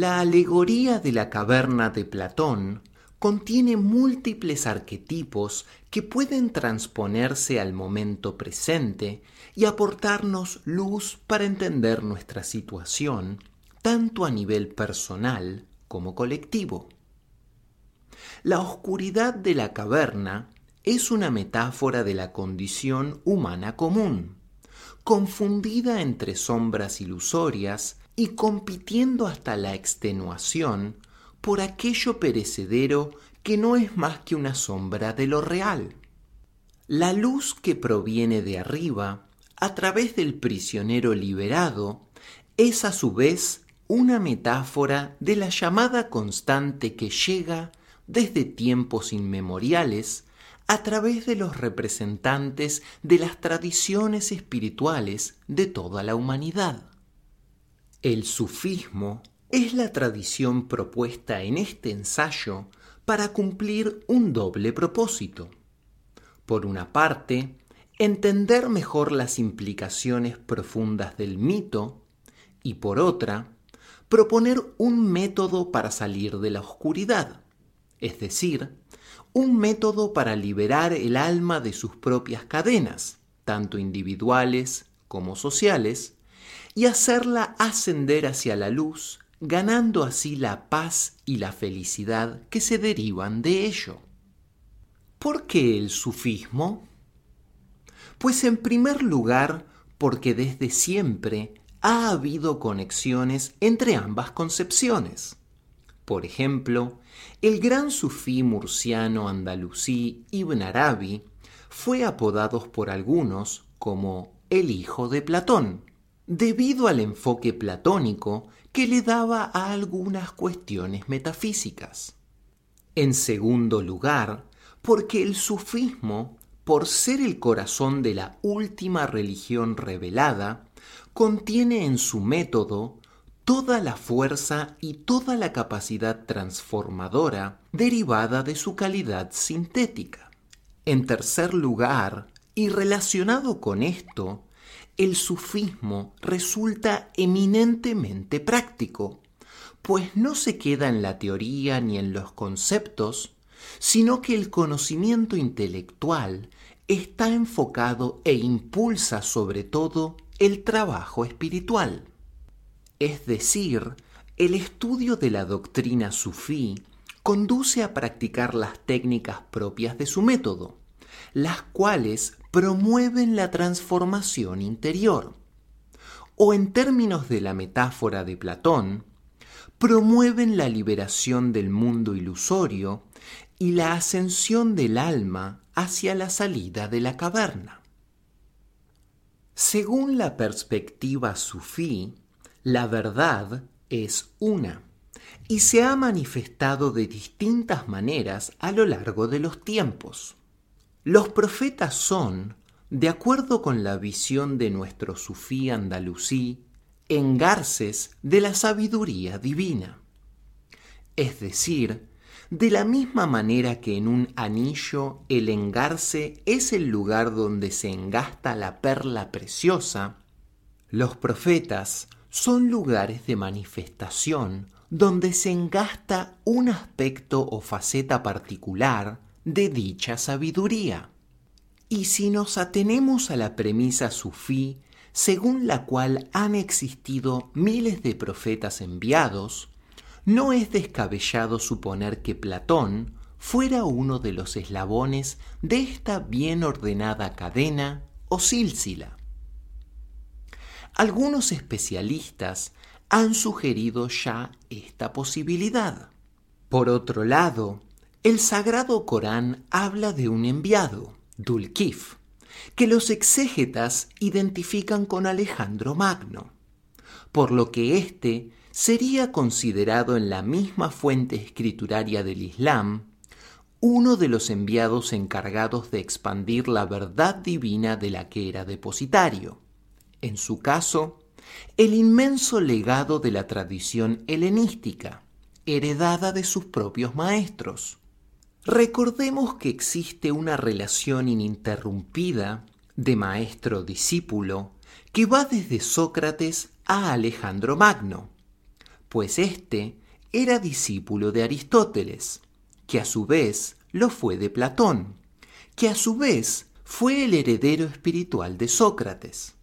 La alegoría de la caverna de Platón contiene múltiples arquetipos que pueden transponerse al momento presente y aportarnos luz para entender nuestra situación, tanto a nivel personal como colectivo. La oscuridad de la caverna es una metáfora de la condición humana común, confundida entre sombras ilusorias y compitiendo hasta la extenuación por aquello perecedero que no es más que una sombra de lo real. La luz que proviene de arriba, a través del prisionero liberado, es a su vez una metáfora de la llamada constante que llega desde tiempos inmemoriales a través de los representantes de las tradiciones espirituales de toda la humanidad. El sufismo es la tradición propuesta en este ensayo para cumplir un doble propósito. Por una parte, entender mejor las implicaciones profundas del mito y por otra, proponer un método para salir de la oscuridad, es decir, un método para liberar el alma de sus propias cadenas, tanto individuales como sociales, y hacerla ascender hacia la luz, ganando así la paz y la felicidad que se derivan de ello. ¿Por qué el sufismo? Pues en primer lugar, porque desde siempre ha habido conexiones entre ambas concepciones. Por ejemplo, el gran sufí murciano andalusí Ibn Arabi fue apodado por algunos como el hijo de Platón, debido al enfoque platónico que le daba a algunas cuestiones metafísicas. En segundo lugar, porque el sufismo, por ser el corazón de la última religión revelada, contiene en su método toda la fuerza y toda la capacidad transformadora derivada de su calidad sintética. En tercer lugar, y relacionado con esto, el sufismo resulta eminentemente práctico, pues no se queda en la teoría ni en los conceptos, sino que el conocimiento intelectual está enfocado e impulsa sobre todo el trabajo espiritual. Es decir, el estudio de la doctrina sufí conduce a practicar las técnicas propias de su método, las cuales promueven la transformación interior. O en términos de la metáfora de Platón, promueven la liberación del mundo ilusorio y la ascensión del alma hacia la salida de la caverna. Según la perspectiva sufí, la verdad es una y se ha manifestado de distintas maneras a lo largo de los tiempos. Los profetas son, de acuerdo con la visión de nuestro sufí andalusí, engarces de la sabiduría divina. Es decir, de la misma manera que en un anillo el engarce es el lugar donde se engasta la perla preciosa, los profetas son lugares de manifestación donde se engasta un aspecto o faceta particular de dicha sabiduría. Y si nos atenemos a la premisa sufí, según la cual han existido miles de profetas enviados, no es descabellado suponer que Platón fuera uno de los eslabones de esta bien ordenada cadena o sílsila. Algunos especialistas han sugerido ya esta posibilidad. Por otro lado, el Sagrado Corán habla de un enviado, Dulkif, que los exégetas identifican con Alejandro Magno, por lo que éste sería considerado en la misma fuente escrituraria del Islam uno de los enviados encargados de expandir la verdad divina de la que era depositario. En su caso, el inmenso legado de la tradición helenística, heredada de sus propios maestros. Recordemos que existe una relación ininterrumpida de maestro-discípulo que va desde Sócrates a Alejandro Magno, pues éste era discípulo de Aristóteles, que a su vez lo fue de Platón, que a su vez fue el heredero espiritual de Sócrates.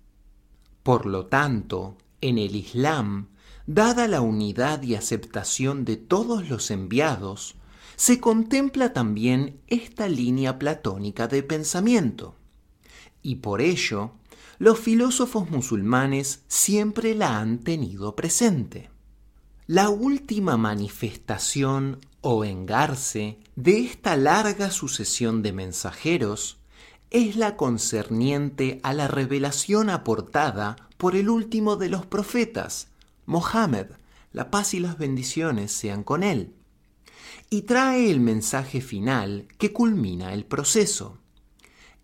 Por lo tanto, en el Islam, dada la unidad y aceptación de todos los enviados, se contempla también esta línea platónica de pensamiento. Y por ello, los filósofos musulmanes siempre la han tenido presente. La última manifestación o engarce de esta larga sucesión de mensajeros es la concerniente a la revelación aportada por el último de los profetas, Mohammed, la paz y las bendiciones sean con él y trae el mensaje final que culmina el proceso,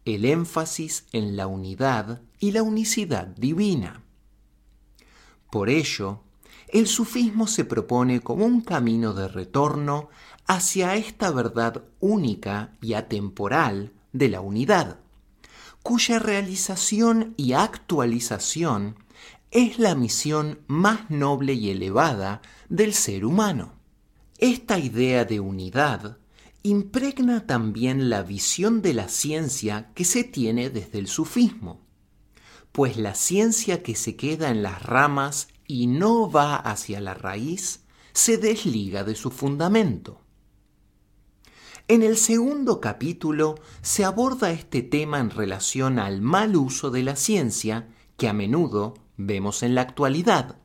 el énfasis en la unidad y la unicidad divina. Por ello, el sufismo se propone como un camino de retorno hacia esta verdad única y atemporal de la unidad, cuya realización y actualización es la misión más noble y elevada del ser humano. Esta idea de unidad impregna también la visión de la ciencia que se tiene desde el sufismo, pues la ciencia que se queda en las ramas y no va hacia la raíz se desliga de su fundamento. En el segundo capítulo se aborda este tema en relación al mal uso de la ciencia que a menudo vemos en la actualidad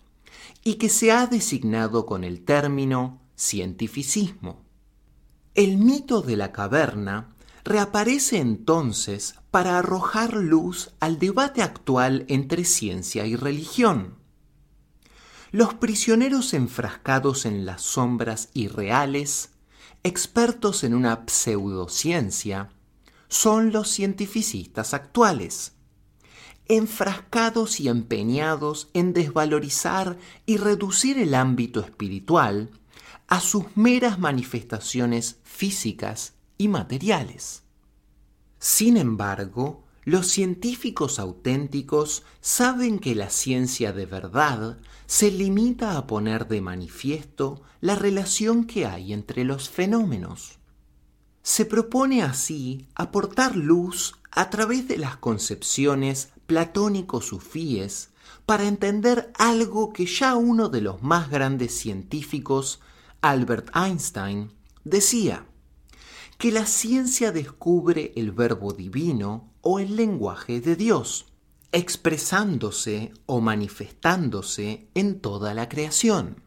y que se ha designado con el término cientificismo. El mito de la caverna reaparece entonces para arrojar luz al debate actual entre ciencia y religión. Los prisioneros enfrascados en las sombras irreales, expertos en una pseudociencia, son los cientificistas actuales, enfrascados y empeñados en desvalorizar y reducir el ámbito espiritual a sus meras manifestaciones físicas y materiales. Sin embargo, los científicos auténticos saben que la ciencia de verdad se limita a poner de manifiesto la relación que hay entre los fenómenos. Se propone así aportar luz a través de las concepciones platónico-sufíes para entender algo que ya uno de los más grandes científicos Albert Einstein, decía que la ciencia descubre el verbo divino o el lenguaje de Dios, expresándose o manifestándose en toda la creación.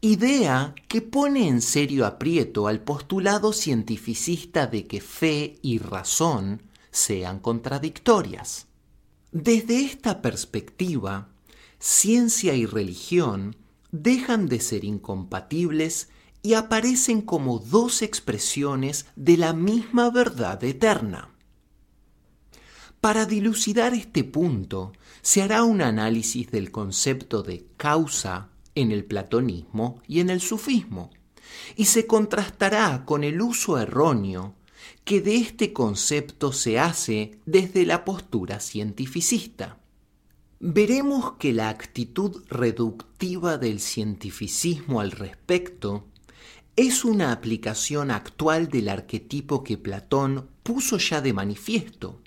Idea que pone en serio aprieto al postulado cientificista de que fe y razón sean contradictorias. Desde esta perspectiva, ciencia y religión dejan de ser incompatibles y aparecen como dos expresiones de la misma verdad eterna. Para dilucidar este punto, se hará un análisis del concepto de causa en el platonismo y en el sufismo, y se contrastará con el uso erróneo que de este concepto se hace desde la postura cientificista veremos que la actitud reductiva del cientificismo al respecto es una aplicación actual del arquetipo que Platón puso ya de manifiesto,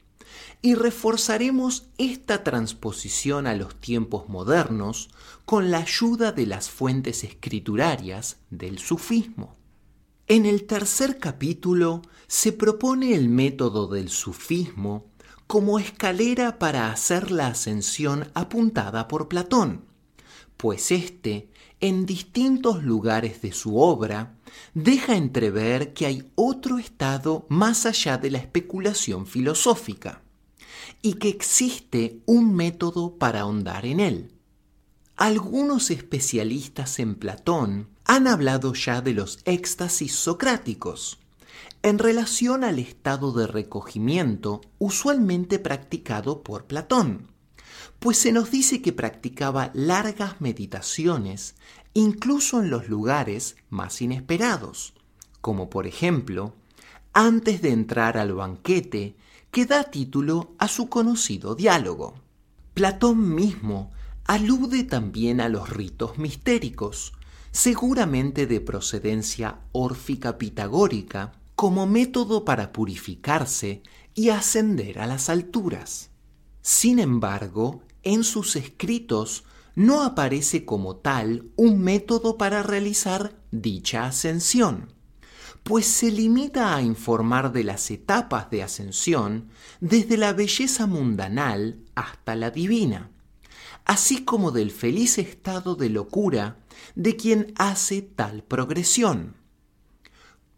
y reforzaremos esta transposición a los tiempos modernos con la ayuda de las fuentes escriturarias del sufismo. En el tercer capítulo se propone el método del sufismo como escalera para hacer la ascensión apuntada por Platón, pues éste, en distintos lugares de su obra, deja entrever que hay otro estado más allá de la especulación filosófica, y que existe un método para ahondar en él. Algunos especialistas en Platón han hablado ya de los éxtasis socráticos, en relación al estado de recogimiento usualmente practicado por Platón, pues se nos dice que practicaba largas meditaciones incluso en los lugares más inesperados, como por ejemplo antes de entrar al banquete que da título a su conocido diálogo. Platón mismo alude también a los ritos mistéricos, seguramente de procedencia órfica pitagórica, como método para purificarse y ascender a las alturas. Sin embargo, en sus escritos no aparece como tal un método para realizar dicha ascensión, pues se limita a informar de las etapas de ascensión desde la belleza mundanal hasta la divina, así como del feliz estado de locura de quien hace tal progresión.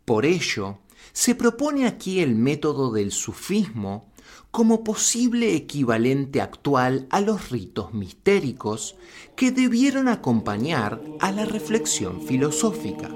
Por ello, se propone aquí el método del sufismo como posible equivalente actual a los ritos mistéricos que debieron acompañar a la reflexión filosófica.